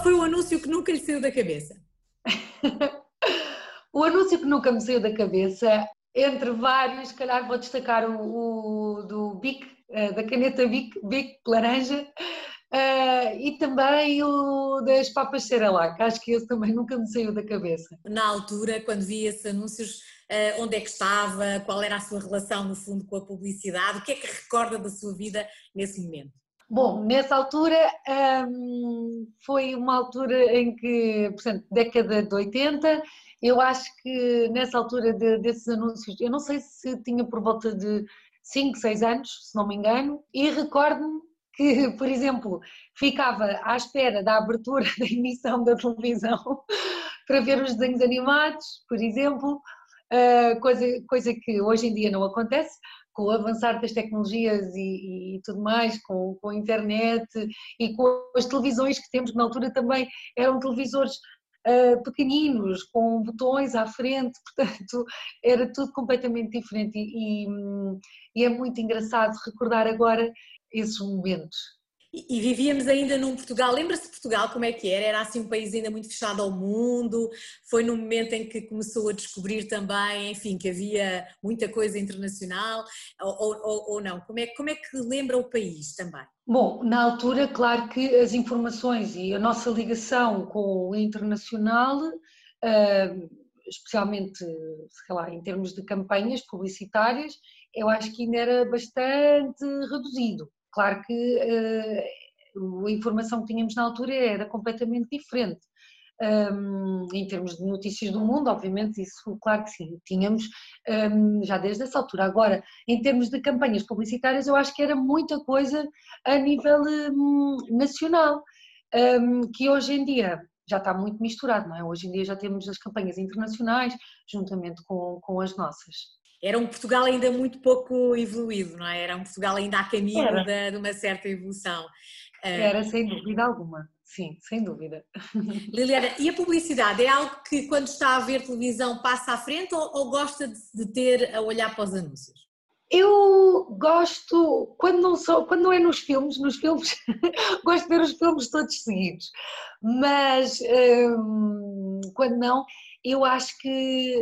qual foi o anúncio que nunca lhe saiu da cabeça? o anúncio que nunca me saiu da cabeça, entre vários, se calhar vou destacar o, o do Bic, eh, da caneta Bic, Bic laranja, Uh, e também o das papas Cerelac, acho que esse também nunca me saiu da cabeça. Na altura, quando vi esses anúncios, uh, onde é que estava, qual era a sua relação no fundo com a publicidade, o que é que recorda da sua vida nesse momento? Bom, nessa altura um, foi uma altura em que, portanto, década de 80, eu acho que nessa altura de, desses anúncios, eu não sei se tinha por volta de 5, 6 anos, se não me engano, e recordo-me que, por exemplo, ficava à espera da abertura da emissão da televisão para ver os desenhos animados, por exemplo, coisa, coisa que hoje em dia não acontece, com o avançar das tecnologias e, e, tudo mais, com, com a internet e com as televisões que temos, que na altura também eram televisores uh, pequeninos, com botões à frente, portanto era tudo completamente diferente e, e, e é muito engraçado recordar agora esses momentos. E, vivíamos ainda num Portugal, lembra-se de Portugal como é que era? Era assim um país ainda muito fechado ao mundo, foi no momento em que começou a descobrir também, enfim, que havia muita coisa internacional, ou, ou, ou não? Como é, como é que lembra o país também? Bom, na altura, claro que as informações e a nossa ligação com o internacional, especialmente, sei lá, em termos de campanhas publicitárias, eu acho que ainda era bastante reduzido. Claro que uh, a informação que tínhamos na altura era completamente diferente. Um, em termos de notícias do mundo, obviamente, isso, claro que sim, tínhamos um, já desde essa altura. Agora, em termos de campanhas publicitárias, eu acho que era muita coisa a nível um, nacional, que hoje em dia já está muito misturado, não é? Hoje em dia já temos as campanhas internacionais juntamente com, com as nossas era um Portugal ainda muito pouco evoluído, não é? Era um Portugal ainda a caminho de, de, uma certa evolução. Eh, era, sem dúvida alguma, sim, sem dúvida. Liliana, e a publicidade é algo que quando está a ver televisão passa à frente ou, ou gosta de, de, ter a olhar para os anúncios? Eu gosto, quando não, sou, quando não é nos filmes, nos filmes, gosto de ver os filmes todos seguidos, mas hum, quando não, eu acho que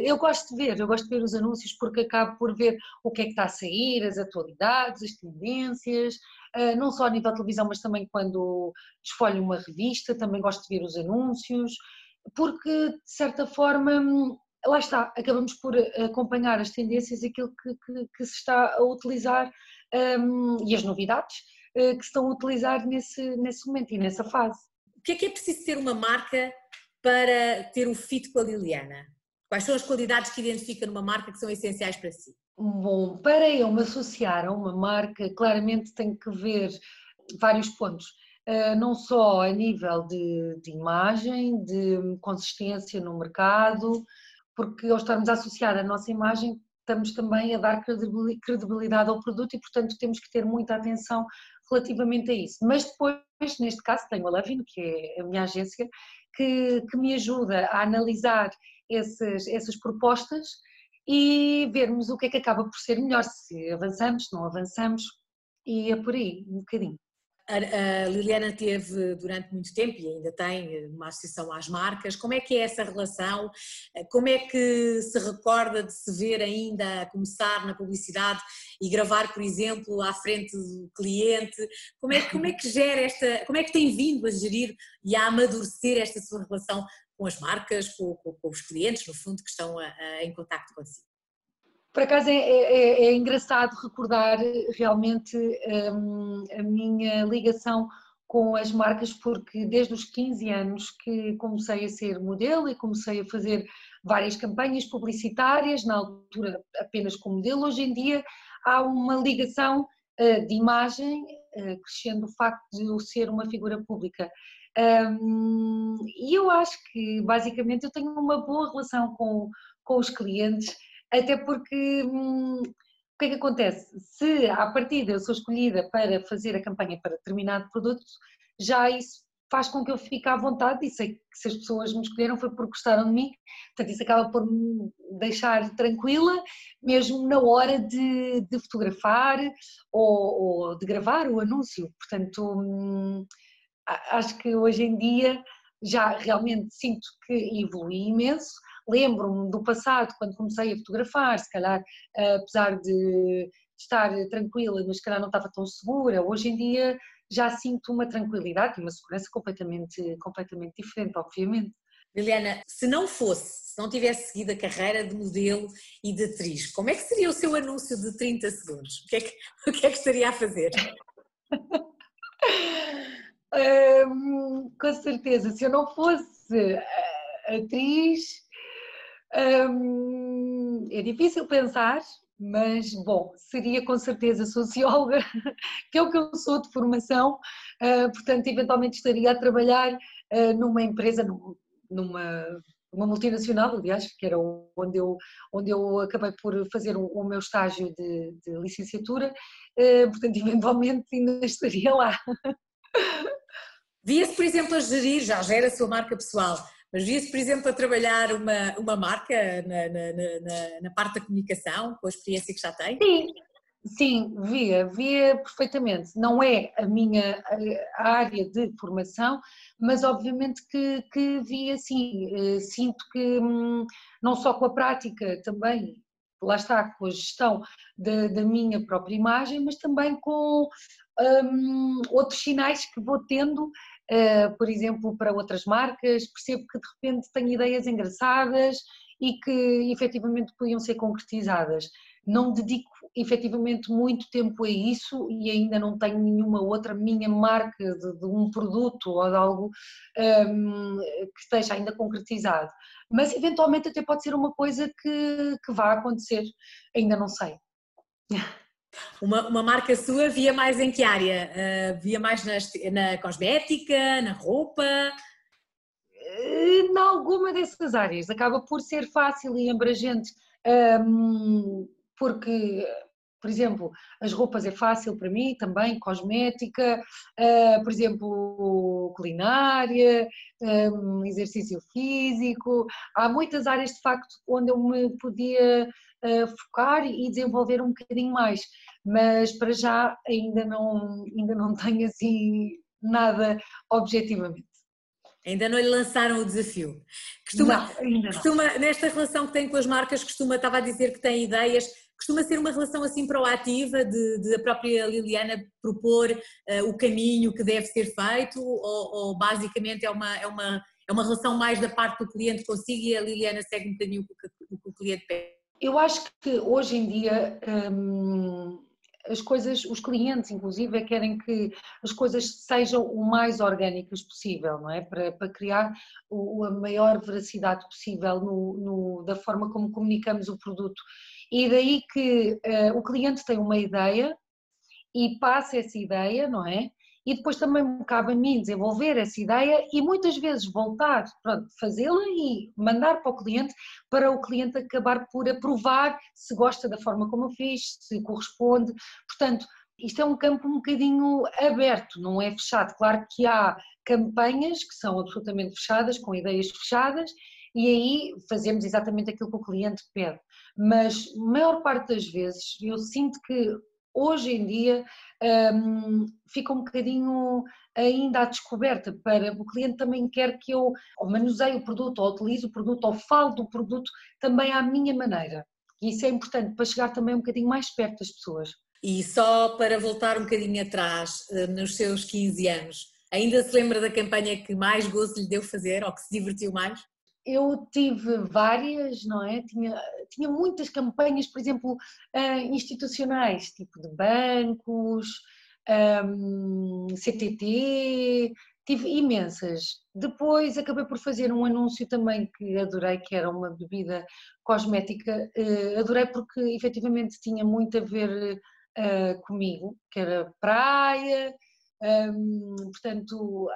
eu gosto de ver, eu gosto de ver os anúncios porque acabo por ver o que é que está a sair, as atualidades, as tendências, ah, não só a nível de televisão, mas também quando escolho uma revista, também gosto de ver os anúncios, porque de certa forma, lá está, acabamos por acompanhar as tendências, aquilo que, que, que se está a utilizar um, e as novidades uh, que se estão a utilizar nesse, nesse momento e nessa fase. O que é que é preciso ter uma marca para ter o fit com a Liliana? Quais são as qualidades que identifica numa marca que são essenciais para si? Bom, para eu me associar a uma marca, claramente tenho que ver vários pontos. Uh, não só a nível de, de, imagem, de consistência no mercado, porque ao estarmos a associar a nossa imagem, estamos também a dar credibilidade ao produto e, portanto, temos que ter muita atenção relativamente a isso. Mas depois, neste caso, tenho a Lavino, que é a minha agência, que, que me ajuda a analisar esses, essas propostas e vermos o que é que acaba por ser melhor, se avançamos, não avançamos, e é por aí, um bocadinho. A, Liliana teve durante muito tempo e ainda tem uma associação às marcas. Como é que é essa relação? Como é que se recorda de se ver ainda a começar na publicidade e gravar, por exemplo, à frente do cliente? Como é, como é que gera esta, como é que tem vindo a gerir e a amadurecer esta sua relação com as marcas, com, com, com os clientes, no fundo, que estão a, a, em contato consigo? Por acaso é, é, é engraçado recordar realmente um, a minha ligação com as marcas, porque desde os 15 anos que comecei a ser modelo e comecei a fazer várias campanhas publicitárias, na altura apenas como modelo, hoje em dia há uma ligação uh, de imagem, uh, crescendo o facto de eu ser uma figura pública. Um, e eu acho que basicamente eu tenho uma boa relação com, com os clientes até porque hum, o que é que acontece? Se à partida eu sou escolhida para fazer a campanha para determinado produto, já isso faz com que eu fique à vontade e sei que se as pessoas me escolheram foi porque gostaram de mim, portanto isso acaba por me deixar tranquila, mesmo na hora de, de fotografar ou, ou, de gravar o anúncio, portanto hum, acho que hoje em dia já realmente sinto que evolui imenso. Lembro-me do passado, quando comecei a fotografar, se calhar, apesar de estar tranquila, mas se calhar não estava tão segura. Hoje em dia já sinto uma tranquilidade e uma segurança completamente, completamente diferente, obviamente. Liliana, se não fosse, se não tivesse seguido a carreira de modelo e de atriz, como é que seria o seu anúncio de 30 segundos? O que é que, o que, é que estaria a fazer? um, com certeza, se eu não fosse atriz, um, é difícil pensar, mas bom, seria com certeza socióloga, que é o que eu sou de formação, uh, portanto, eventualmente estaria a trabalhar uh, numa empresa, numa, uma multinacional, aliás, que era onde eu, onde eu acabei por fazer o, o meu estágio de, de licenciatura, uh, portanto, eventualmente ainda estaria lá. Via-se, por exemplo, a gerir, já gera a sua marca pessoal, mas via-se, por exemplo, a trabalhar uma, uma marca na, na, na, na, parte da comunicação, com a experiência que já tem? Sim, sim, via, via perfeitamente. Não é a minha área de formação, mas obviamente que, que via sim. Eh, sinto que hum, não só com a prática também, lá está, com a gestão da, da minha própria imagem, mas também com um, outros sinais que vou tendo uh, por exemplo, para outras marcas, percebo que de repente tenho ideias engraçadas e que efetivamente podiam ser concretizadas. Não dedico efetivamente muito tempo a isso e ainda não tenho nenhuma outra minha marca de, de um produto ou de algo um, que esteja ainda concretizado. Mas eventualmente até pode ser uma coisa que, que vá acontecer, ainda não sei. Uma, uma marca sua via mais em que área? Uh, via mais na, na cosmética, na roupa? Em alguma dessas áreas. Acaba por ser fácil e abrangente, um, porque, por exemplo, as roupas é fácil para mim também, cosmética, uh, por exemplo, culinária, um, exercício físico. Há muitas áreas de facto onde eu me podia uh, focar e desenvolver um bocadinho mais mas para já ainda não, ainda não tenho assim nada objetivamente. Ainda não lhe lançaram o desafio. Costuma, não. Costuma, nesta relação que tem com as marcas, costuma, estava a dizer que tem ideias, costuma ser uma relação assim proativa de, de a própria Liliana propor uh, o caminho que deve ser feito ou, ou, basicamente é uma, é, uma, é uma relação mais da parte do cliente consigo e a Liliana segue um bocadinho o que, o que o cliente pede? Eu acho que hoje em dia hum, as coisas, os clientes inclusive querem que as coisas sejam o mais orgânicas possível, não é? Para, para criar o, a maior veracidade possível no, no, da forma como comunicamos o produto. E daí que uh, o cliente tem uma ideia e passa essa ideia, não é? E depois também me cabe a mim desenvolver essa ideia e muitas vezes voltar, fazê-la e mandar para o cliente para o cliente acabar por aprovar se gosta da forma como eu fiz, se corresponde. Portanto, isto é um campo um bocadinho aberto, não é fechado. Claro que há campanhas que são absolutamente fechadas, com ideias fechadas, e aí fazemos exatamente aquilo que o cliente pede. Mas, maior parte das vezes, eu sinto que hoje em dia um, fica um bocadinho ainda à descoberta para o cliente também quer que eu manuseie o produto, ou utilize o produto, ou falo do produto também à minha maneira. E isso é importante para chegar também um bocadinho mais perto das pessoas. E só para voltar um bocadinho atrás, eh, nos seus 15 anos, ainda se lembra da campanha que mais gozo lhe deu fazer ou que se divertiu mais? Eu tive várias, não é? Tinha, tinha muitas campanhas, por exemplo, uh, institucionais, tipo de bancos, um, CTT, tive imensas. Depois acabei por fazer um anúncio também que adorei, que era uma bebida cosmética. Uh, adorei porque efetivamente tinha muito a ver uh, comigo, que era praia, um, portanto,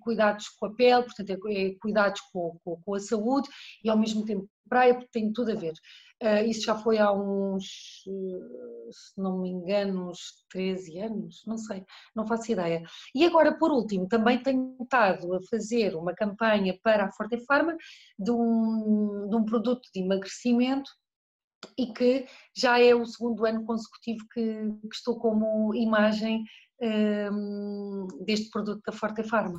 cuidados com a pele, portanto, é, é cuidados com, com, com, a saúde e ao mesmo tempo praia, porque tem tudo a ver. Uh, isso já foi há uns, se não me engano, uns 13 anos, não sei, não faço ideia. E agora, por último, também tenho estado a fazer uma campanha para a Forte Pharma de um, de um produto de emagrecimento e que já é o segundo ano consecutivo que, que estou como imagem um, deste produto da Forte Pharma.